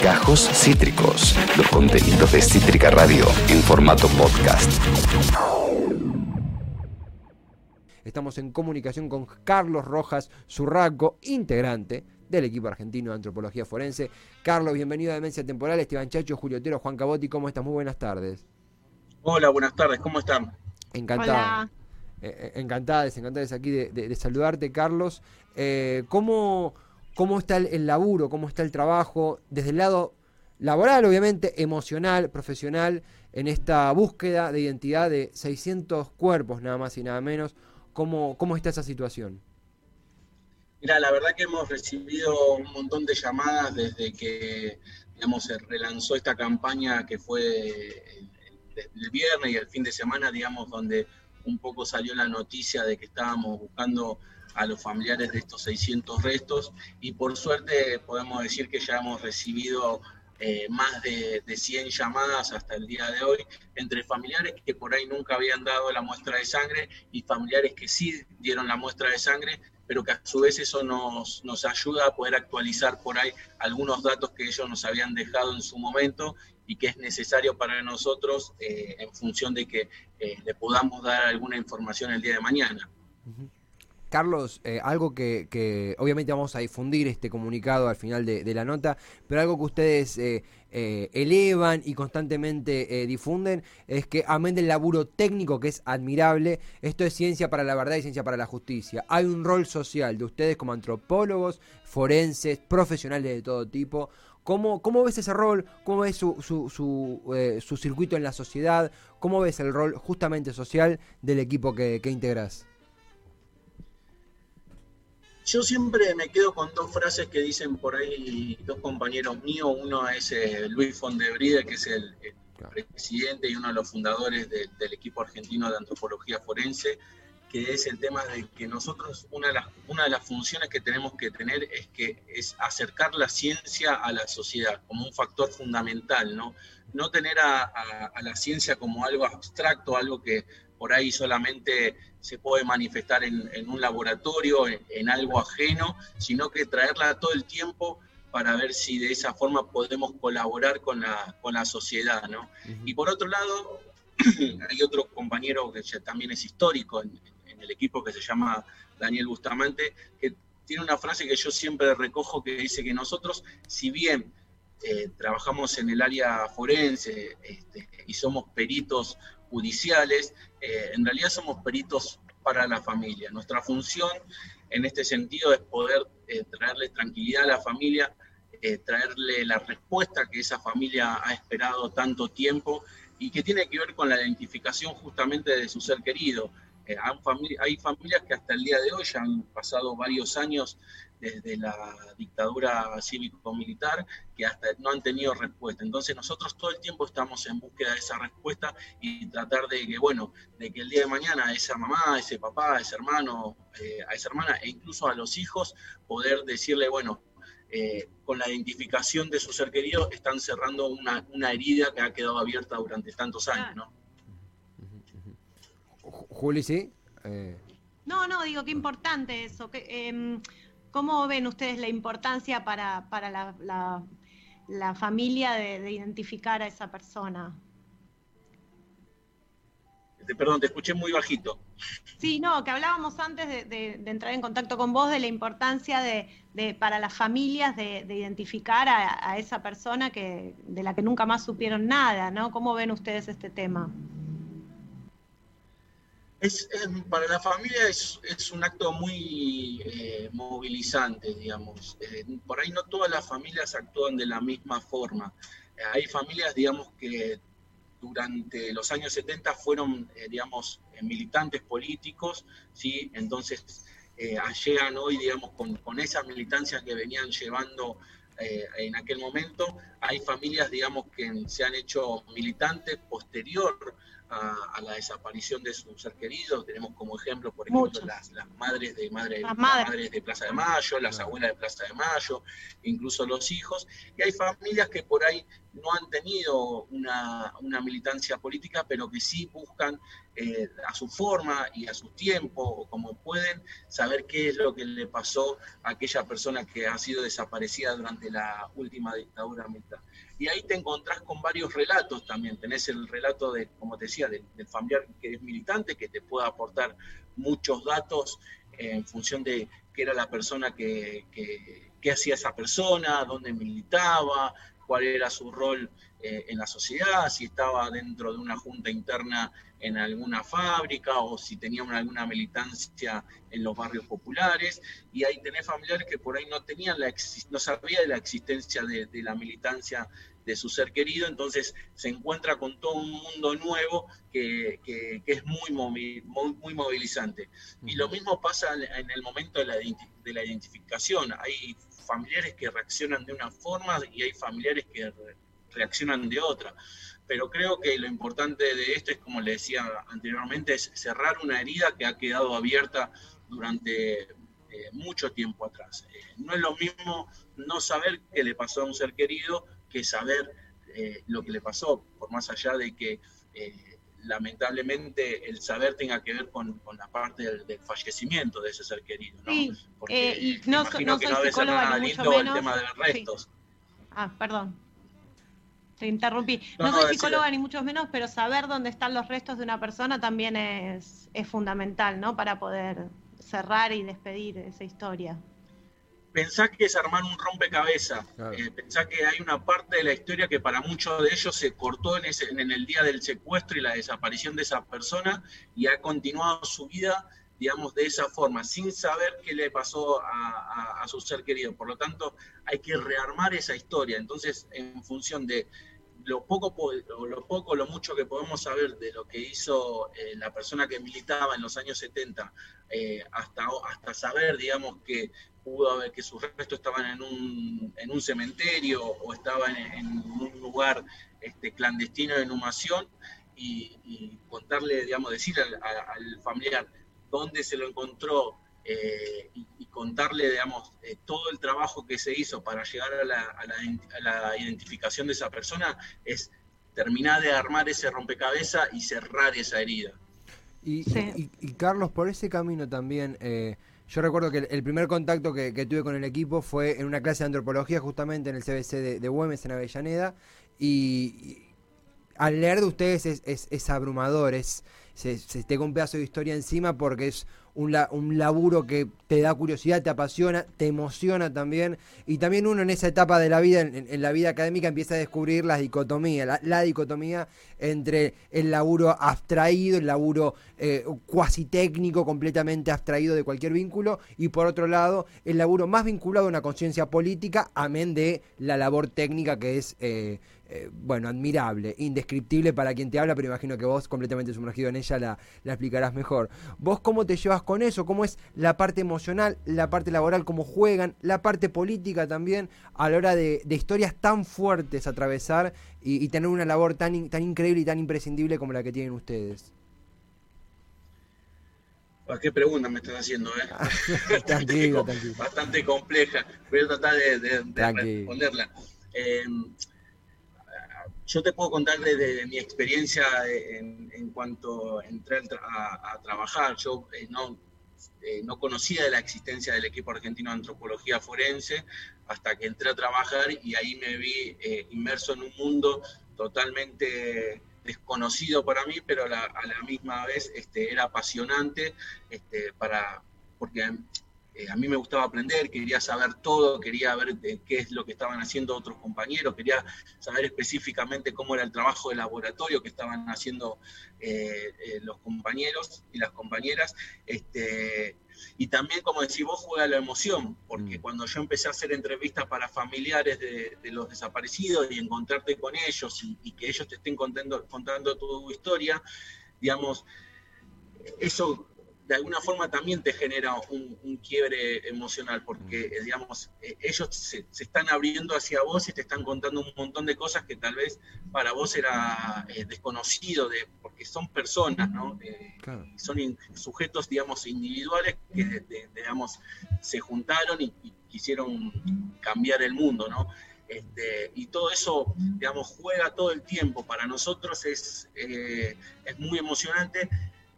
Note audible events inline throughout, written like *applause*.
Gajos Cítricos, los contenidos de Cítrica Radio en formato podcast. Estamos en comunicación con Carlos Rojas Zurraco, integrante del equipo argentino de antropología forense. Carlos, bienvenido a Demencia Temporal. Esteban Chacho, Julio Otero, Juan Cabotti, ¿cómo estás? Muy buenas tardes. Hola, buenas tardes, ¿cómo están? Encantada. Eh, eh, encantadas, encantadas aquí de, saludarte, Carlos. Eh, ¿cómo, ¿Cómo está el, laburo? ¿Cómo está el trabajo? Desde el lado laboral, obviamente, emocional, profesional, en esta búsqueda de identidad de 600 cuerpos, nada más y nada menos. ¿Cómo, cómo está esa situación? Mira, la verdad que hemos recibido un montón de llamadas desde que digamos, se relanzó esta campaña que fue el, viernes y el fin de semana, digamos, donde un poco salió la noticia de que estábamos buscando a los familiares de estos 600 restos y por suerte podemos decir que ya hemos recibido eh, más de, de, 100 llamadas hasta el día de hoy entre familiares que por ahí nunca habían dado la muestra de sangre y familiares que sí dieron la muestra de sangre, pero que a su vez eso nos, nos ayuda a poder actualizar por ahí algunos datos que ellos nos habían dejado en su momento y que es necesario para nosotros eh, en función de que eh, le podamos dar alguna información el día de mañana. Carlos, eh, algo que, obviamente vamos a difundir este comunicado al final de, la nota, pero algo que ustedes elevan y constantemente difunden es que amén del laburo técnico que es admirable, esto es ciencia para la verdad y ciencia para la justicia. Hay un rol social de ustedes como antropólogos, forenses, profesionales de todo tipo, ¿Cómo, ¿Cómo, ves ese rol? ¿Cómo ves su, su, su, eh, su, circuito en la sociedad? ¿Cómo ves el rol justamente social del equipo que, que integras? Yo siempre me quedo con dos frases que dicen por ahí dos compañeros míos. Uno es eh, Luis Fondebride, que es el, presidente y uno de los fundadores del equipo argentino de antropología forense, que es el tema de que nosotros una de, las, una de las funciones que tenemos que tener es que es acercar la ciencia a la sociedad como un factor fundamental, ¿no? No tener a, la ciencia como algo abstracto, algo que por ahí solamente se puede manifestar en, un laboratorio, en, algo ajeno, sino que traerla todo el tiempo para ver si de esa forma podemos colaborar con la, con la sociedad, ¿no? Y por otro lado, *clears throat* hay otro compañero que también es histórico en, el equipo que se llama Daniel Bustamante, que tiene una frase que yo siempre recojo que dice que nosotros, si bien eh, trabajamos en el área forense este, y somos peritos judiciales, eh, en realidad somos peritos para la familia. Nuestra función en este sentido es poder eh, traerle tranquilidad a la familia, traerle la respuesta que esa familia ha esperado tanto tiempo y que tiene que ver con la identificación justamente de su ser querido. Eh, hay familias que hasta el día de hoy han pasado varios años desde la dictadura cívico-militar que hasta no han tenido respuesta. Entonces nosotros todo el tiempo estamos en búsqueda de esa respuesta y tratar de que, bueno, de que el día de mañana esa mamá, ese papá, ese hermano, eh, a esa hermana e incluso a los hijos poder decirle, bueno, eh, con la identificación de su ser querido están cerrando una, una herida que ha quedado abierta durante tantos años, ¿no? Juli, sí. Eh, no, no, digo, qué importante eso. Em, ¿Cómo ven ustedes la importancia para, para la, familia de, identificar a esa persona? Perdón, te escuché muy bajito. Sí, no, que hablábamos antes de, entrar en contacto con vos de la importancia de, para las familias de, identificar a, a, esa persona que, de la que nunca más supieron nada, ¿no? ¿Cómo ven ustedes este tema? Es, para la familia es, un acto muy eh, movilizante, digamos. Eh, por ahí no todas las familias actúan de la misma forma. Eh, hay familias, digamos, que durante los años 70 fueron, digamos, militantes políticos, ¿sí? Entonces llegan hoy, digamos, con, con esa militancia que venían llevando en aquel momento. Hay familias, digamos, que se han hecho militantes posterior a, la desaparición de su ser querido. Tenemos como ejemplo, por ejemplo, las, madres de madre, madres. de Plaza de Mayo, las abuelas de Plaza de Mayo, incluso los hijos. Y hay familias que por ahí no han tenido una, militancia política, pero que sí buscan eh, a su forma y a su tiempo, como pueden, saber qué es lo que le pasó a aquella persona que ha sido desaparecida durante la última dictadura militar. Y ahí te encontrás con varios relatos también. Tenés el relato de, como te decía, del, familiar que es militante, que te puede aportar muchos datos en función de qué era la persona que, que hacía esa persona, dónde militaba, cuál era su rol eh, en la sociedad, si estaba dentro de una junta interna en alguna fábrica o si tenía alguna militancia en los barrios populares. Y ahí tenés familiares que por ahí no tenían la no sabía de la existencia de, la militancia de su ser querido, entonces se encuentra con todo un mundo nuevo que, es muy, muy, muy, movilizante. Y lo mismo pasa en el momento de la, de la identificación. Hay familiares que reaccionan de una forma y hay familiares que reaccionan de otra. Pero creo que lo importante de esto es, como le decía anteriormente, es cerrar una herida que ha quedado abierta durante eh, mucho tiempo atrás. Eh, no es lo mismo no saber qué le pasó a un ser querido que saber eh, lo que le pasó, por más allá de que lamentablemente el saber tenga que ver con, la parte del, fallecimiento de ese ser querido, ¿no? Sí, Porque eh, y no, no que no debe ser nada lindo el tema de los restos. Ah, perdón. Te interrumpí. No, soy psicóloga ni mucho menos, pero saber dónde están los restos de una persona también es, es fundamental, ¿no? Para poder cerrar y despedir esa historia pensá que es armar un rompecabezas. Eh, pensá que hay una parte de la historia que para muchos de ellos se cortó en, ese, en el día del secuestro y la desaparición de esa persona y ha continuado su vida, digamos, de esa forma, sin saber qué le pasó a, su ser querido. Por lo tanto, hay que rearmar esa historia. Entonces, en función de lo poco lo poco lo mucho que podemos saber de lo que hizo eh, la persona que militaba en los años 70 eh, hasta hasta saber digamos que pudo haber que sus restos estaban en un, en un cementerio o estaban en, un lugar este, clandestino de inhumación y, contarle, digamos, decir al, familiar dónde se lo encontró eh, y, contarle, digamos, eh, todo el trabajo que se hizo para llegar a la, a la, identificación de esa persona es terminar de armar ese rompecabezas y cerrar esa herida. Y, y, Carlos, por ese camino también, eh, yo recuerdo que el, primer contacto que, tuve con el equipo fue en una clase de antropología justamente en el CBC de, de Güemes, en Avellaneda, y, al leer de ustedes es, es, es abrumador, es, se, se te un pedazo de historia encima porque es un, laburo que te da curiosidad, te apasiona, te emociona también. Y también uno en esa etapa de la vida, en, la vida académica, empieza a descubrir la dicotomía, la, dicotomía entre el laburo abstraído, el laburo eh, cuasi técnico, completamente abstraído de cualquier vínculo, y por otro lado, el laburo más vinculado a una conciencia política, amén de la labor técnica que es... Eh, eh, bueno, admirable, indescriptible para quien te habla, pero imagino que vos, completamente sumergido en ella, la, la explicarás mejor. ¿Vos cómo te llevas con eso? ¿Cómo es la parte emocional, la parte laboral, cómo juegan, la parte política también a la hora de, historias tan fuertes atravesar y, tener una labor tan, tan increíble y tan imprescindible como la que tienen ustedes? ¿Qué pregunta me estás haciendo? Eh? *laughs* bastante, compleja. Voy a tratar de, responderla. Eh, yo te puedo contar desde mi experiencia en, cuanto entré a, trabajar. Yo eh, no, eh, no conocía la existencia del equipo argentino de antropología forense hasta que entré a trabajar y ahí me vi eh, inmerso en un mundo totalmente desconocido para mí, pero a la misma vez este, era apasionante este, para, porque eh, a mí me gustaba aprender, quería saber todo, quería ver qué es lo que estaban haciendo otros compañeros, quería saber específicamente cómo era el trabajo de laboratorio que estaban haciendo eh, eh, los compañeros y las compañeras. Este, y también, como decís vos, juega la emoción, porque mm. cuando yo empecé a hacer entrevistas para familiares de, los desaparecidos y encontrarte con ellos y, que ellos te estén contando, contando tu historia, digamos, eso de alguna forma también te genera un, quiebre emocional, porque, eh, digamos, eh, ellos se, están abriendo hacia vos y te están contando un montón de cosas que tal vez para vos era eh, desconocido, de, porque son personas, ¿no? Son sujetos, digamos, individuales que, digamos, se juntaron y, quisieron cambiar el mundo, ¿no? Este, y todo eso, digamos, juega todo el tiempo. Para nosotros es, es muy emocionante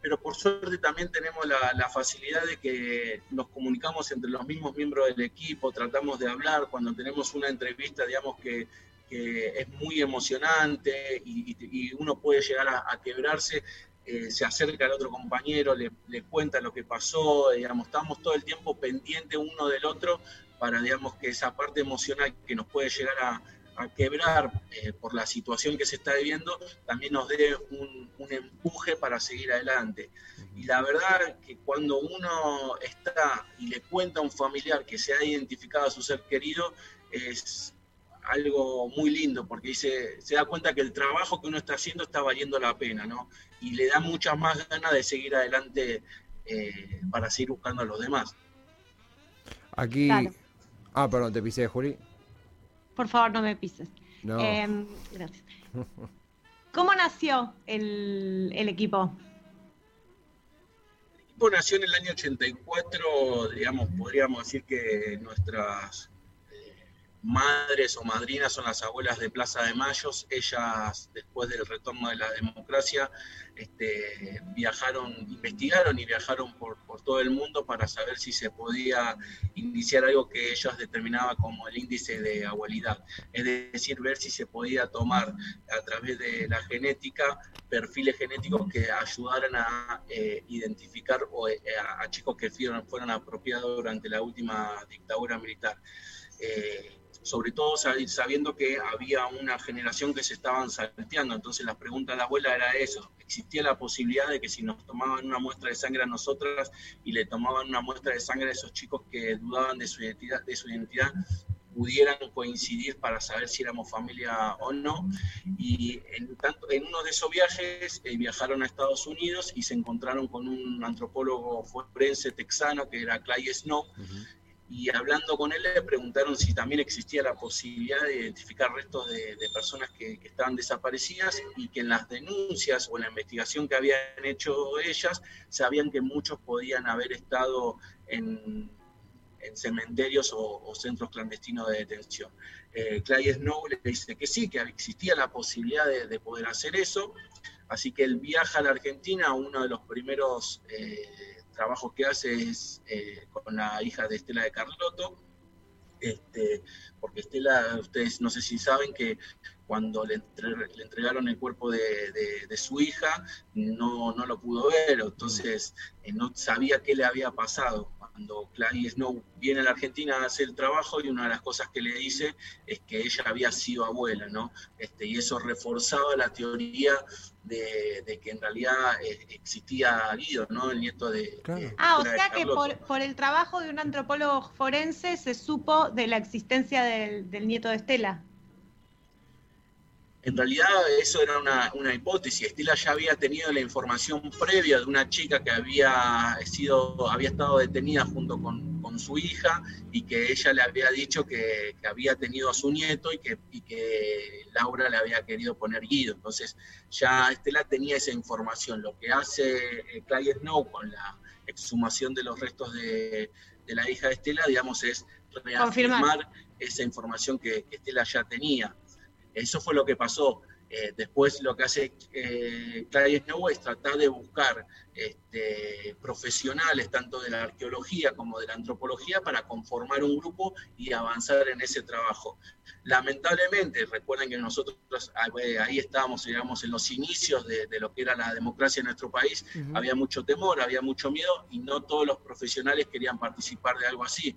pero por suerte también tenemos la, facilidad de que nos comunicamos entre los mismos miembros del equipo, tratamos de hablar cuando tenemos una entrevista, digamos que, es muy emocionante y, uno puede llegar a, quebrarse, eh, se acerca al otro compañero, le, cuenta lo que pasó, digamos, estamos todo el tiempo pendientes uno del otro para, digamos, que esa parte emocional que nos puede llegar a, a quebrar eh, por la situación que se está viviendo, también nos dé un, empuje para seguir adelante. Y la verdad que cuando uno está y le cuenta a un familiar que se ha identificado a su ser querido, es algo muy lindo, porque dice, se da cuenta que el trabajo que uno está haciendo está valiendo la pena, ¿no? Y le da muchas más ganas de seguir adelante eh, para seguir buscando a los demás. Aquí... Ah, perdón, te pisé, Juli. Por favor, no me pises. Em, gracias. ¿Cómo nació el, equipo? El equipo nació en el año 84, digamos, podríamos decir que nuestras madres o madrinas son las abuelas de Plaza de Mayos. Ellas, después del retorno de la democracia, este, viajaron, investigaron y viajaron por, todo el mundo para saber si se podía iniciar algo que ellas determinaban como el índice de abuelidad. Es decir, ver si se podía tomar a través de la genética perfiles genéticos que ayudaran a eh, identificar eh, a, chicos que fueron, apropiados durante la última dictadura militar. Eh, sobre todo sabiendo que había una generación que se estaban salteando. Entonces la pregunta de la abuela era eso, existía la posibilidad de que si nos tomaban una muestra de sangre a nosotras y le tomaban una muestra de sangre a esos chicos que dudaban de su identidad, de su identidad pudieran coincidir para saber si éramos familia o no. Y en uno de esos viajes eh, viajaron a Estados Unidos y se encontraron con un antropólogo forense texano que era Clay Snow, y hablando con él le preguntaron si también existía la posibilidad de identificar restos de, personas que, estaban desaparecidas y que en las denuncias o en la investigación que habían hecho ellas sabían que muchos podían haber estado en, cementerios o, centros clandestinos de detención. Eh, Clay Snow le dice que sí, que existía la posibilidad de, poder hacer eso, así que él viaja a la Argentina, uno de los primeros... Eh, trabajo que hace es eh, con la hija de Estela de Carlotto, este, porque Estela, ustedes no sé si saben que cuando le, entregaron el cuerpo de, su hija, no, no, lo pudo ver, entonces eh, no sabía qué le había pasado. Cuando Clay Snow viene a la Argentina a hacer el trabajo y una de las cosas que le dice es que ella había sido abuela, ¿no? Este, y eso reforzaba la teoría de, que en realidad eh, existía Guido, ¿no? El nieto de... ah, o sea que por, el trabajo de un antropólogo forense se supo de la existencia del, del nieto de Estela. En realidad eso era una, hipótesis. Estela ya había tenido la información previa de una chica que había sido, había estado detenida junto con, su hija y que ella le había dicho que, había tenido a su nieto y que, que, Laura le había querido poner Guido. Entonces ya Estela tenía esa información. Lo que hace eh, Clay Snow con la exhumación de los restos de, la hija de Estela, digamos, es reafirmar esa información que, que Estela ya tenía. Eso fue lo que pasó. Eh, después lo que hace eh, Clay Snow es tratar de buscar este, profesionales tanto de la arqueología como de la antropología para conformar un grupo y avanzar en ese trabajo. Lamentablemente, recuerden que nosotros ahí estábamos, digamos, en los inicios de, lo que era la democracia en nuestro país, había mucho temor, había mucho miedo y no todos los profesionales querían participar de algo así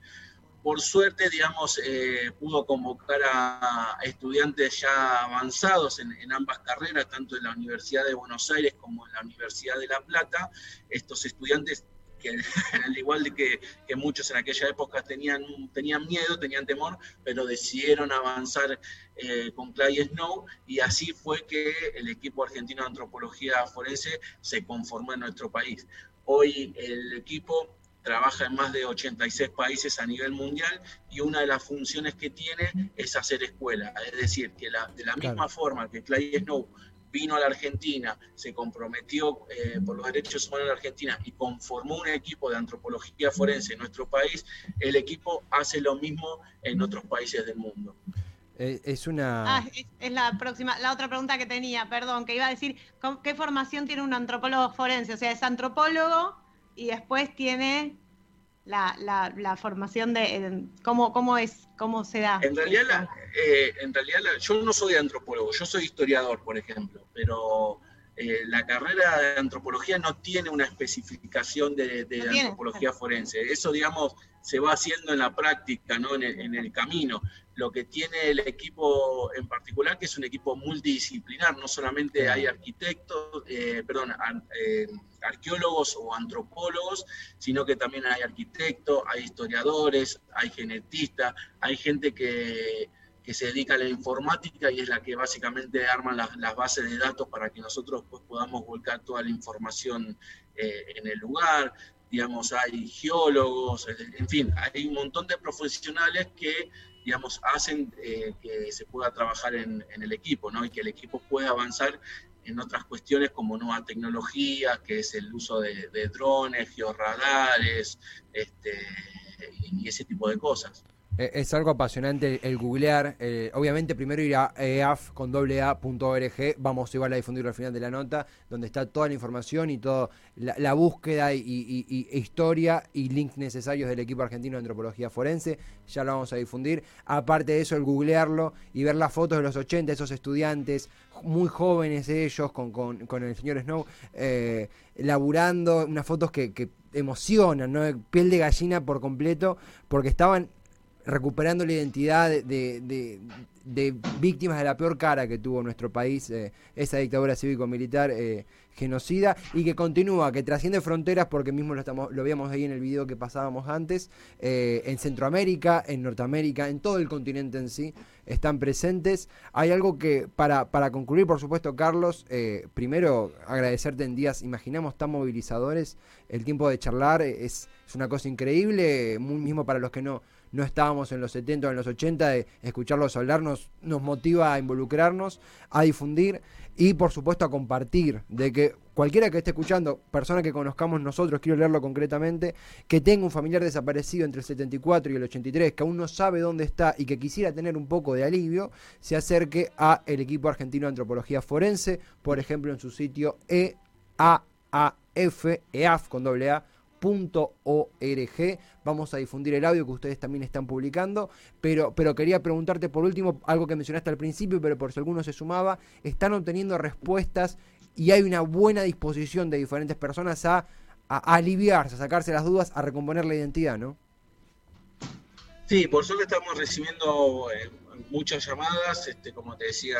por suerte, digamos, eh, pudo convocar a, estudiantes ya avanzados en, ambas carreras, tanto en la Universidad de Buenos Aires como en la Universidad de La Plata. Estos estudiantes *laughs* al igual de que, muchos en aquella época tenían, tenían miedo, tenían temor, pero decidieron avanzar eh, con Clay Snow y así fue que el equipo argentino de antropología forense se conformó en nuestro país. Hoy el equipo trabaja en más de 86 países a nivel mundial y una de las funciones que tiene es hacer escuela. Es decir, que de la misma forma que Clay Snow vino a la Argentina, se comprometió eh, por los derechos humanos en la Argentina y conformó un equipo de antropología forense en nuestro país, el equipo hace lo mismo en otros países del mundo. Eh, es una. Ah, es, la próxima, la otra pregunta que tenía, perdón, que iba a decir, ¿qué formación tiene un antropólogo forense? O sea, es antropólogo y después tiene la, la, formación de cómo, cómo es, cómo se da. En realidad, eh, en realidad yo no soy antropólogo, yo soy historiador, por ejemplo, pero eh, la carrera de antropología no tiene una especificación de, antropología forense. Eso, digamos, se va haciendo en la práctica, ¿no? en, el, camino. Lo que tiene el equipo en particular, que es un equipo multidisciplinar, no solamente hay arquitectos, eh, perdón, eh, arqueólogos o antropólogos, sino que también hay arquitectos, hay historiadores, hay genetistas, hay gente que que se dedica a la informática y es la que básicamente arma las, bases de datos para que nosotros pues, podamos volcar toda la información eh, en el lugar. Digamos, hay geólogos, en fin, hay un montón de profesionales que, digamos, hacen eh, que se pueda trabajar en, el equipo, ¿no? Y que el equipo pueda avanzar en otras cuestiones como nueva tecnología, que es el uso de, drones, georradares, este, y ese tipo de cosas. Eh, es algo apasionante el googlear. Eh, obviamente, primero ir a eaf con Vamos igual a difundirlo al final de la nota, donde está toda la información y toda la, búsqueda y, historia y links necesarios del equipo argentino de antropología forense. Ya lo vamos a difundir. Aparte de eso, el googlearlo y ver las fotos de los 80, esos estudiantes muy jóvenes ellos, con, con, el señor Snow, eh, laburando, unas fotos que, que emocionan, ¿no? Piel de gallina por completo, porque estaban recuperando la identidad de, víctimas de la peor cara que tuvo nuestro país, eh, esa dictadura cívico-militar eh, genocida, y que continúa, que trasciende fronteras, porque mismo lo, estamos, lo veíamos ahí en el video que pasábamos antes, eh, en Centroamérica, en Norteamérica, en todo el continente en sí, están presentes. Hay algo que, para, para concluir, por supuesto, Carlos, primero agradecerte en días, imaginamos tan movilizadores, el tiempo de charlar es, es una cosa increíble, mismo para los que no no estábamos en los 70 o en los 80, de escucharlos hablar nos, motiva a involucrarnos, a difundir y por supuesto a compartir, de que cualquiera que esté escuchando, persona que conozcamos nosotros, quiero leerlo concretamente, que tenga un familiar desaparecido entre el 74 y el 83, que aún no sabe dónde está y que quisiera tener un poco de alivio, se acerque a el equipo argentino de antropología forense, por ejemplo en su sitio EAAF, EAF con doble A, .org. Vamos a difundir el audio que ustedes también están publicando, pero, pero quería preguntarte por último algo que mencionaste al principio, pero por si alguno se sumaba, están obteniendo respuestas y hay una buena disposición de diferentes personas a, aliviarse, a sacarse las dudas, a recomponer la identidad, ¿no? Sí, por suerte estamos recibiendo eh, muchas llamadas, este, como te decía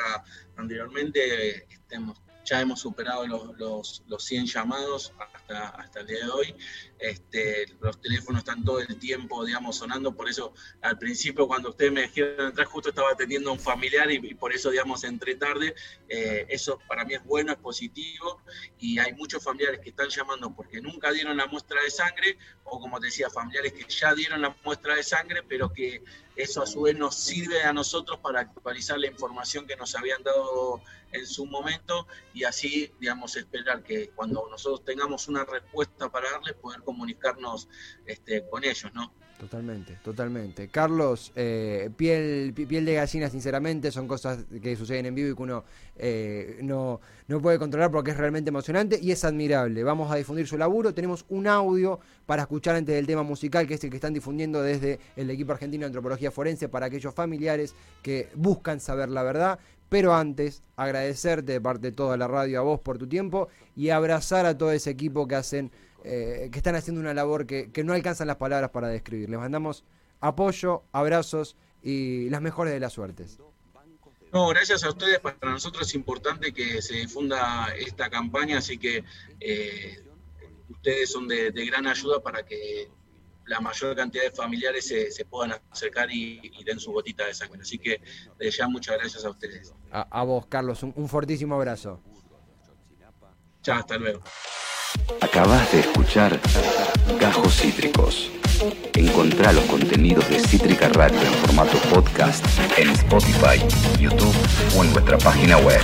anteriormente, estamos ya hemos superado los, los, los 100 llamados hasta, hasta el día de hoy. Este, los teléfonos están todo el tiempo, digamos, sonando, por eso al principio cuando ustedes me dijeron entrar justo estaba atendiendo a un familiar y, por eso, digamos, entré tarde. Eh, eso para mí es bueno, es positivo y hay muchos familiares que están llamando porque nunca dieron la muestra de sangre o como te decía, familiares que ya dieron la muestra de sangre, pero que eso a su vez nos sirve a nosotros para actualizar la información que nos habían dado en su momento y así, digamos, esperar que cuando nosotros tengamos una respuesta para darles, poder comunicarnos este, con ellos, ¿no? Totalmente, totalmente. Carlos, eh, piel, piel de gallina, sinceramente, son cosas que suceden en vivo y que uno eh, no, no puede controlar porque es realmente emocionante y es admirable. Vamos a difundir su laburo. Tenemos un audio para escuchar antes del tema musical, que es el que están difundiendo desde el equipo argentino de antropología forense para aquellos familiares que buscan saber la verdad. Pero antes, agradecerte de parte de toda la radio a vos por tu tiempo y abrazar a todo ese equipo que hacen eh, que están haciendo una labor que, no alcanzan las palabras para describir. Les mandamos apoyo, abrazos y las mejores de las suertes. No, gracias a ustedes. Para nosotros es importante que se difunda esta campaña, así que eh, ustedes son de, gran ayuda para que la mayor cantidad de familiares se, se puedan acercar y, den su gotita de sangre. Así que desde ya muchas gracias a ustedes. A, vos, Carlos, un, un fortísimo abrazo. chao hasta luego. Acabas de escuchar Gajos Cítricos. Encontrá los contenidos de Cítrica Radio en formato podcast en Spotify, YouTube o en nuestra página web.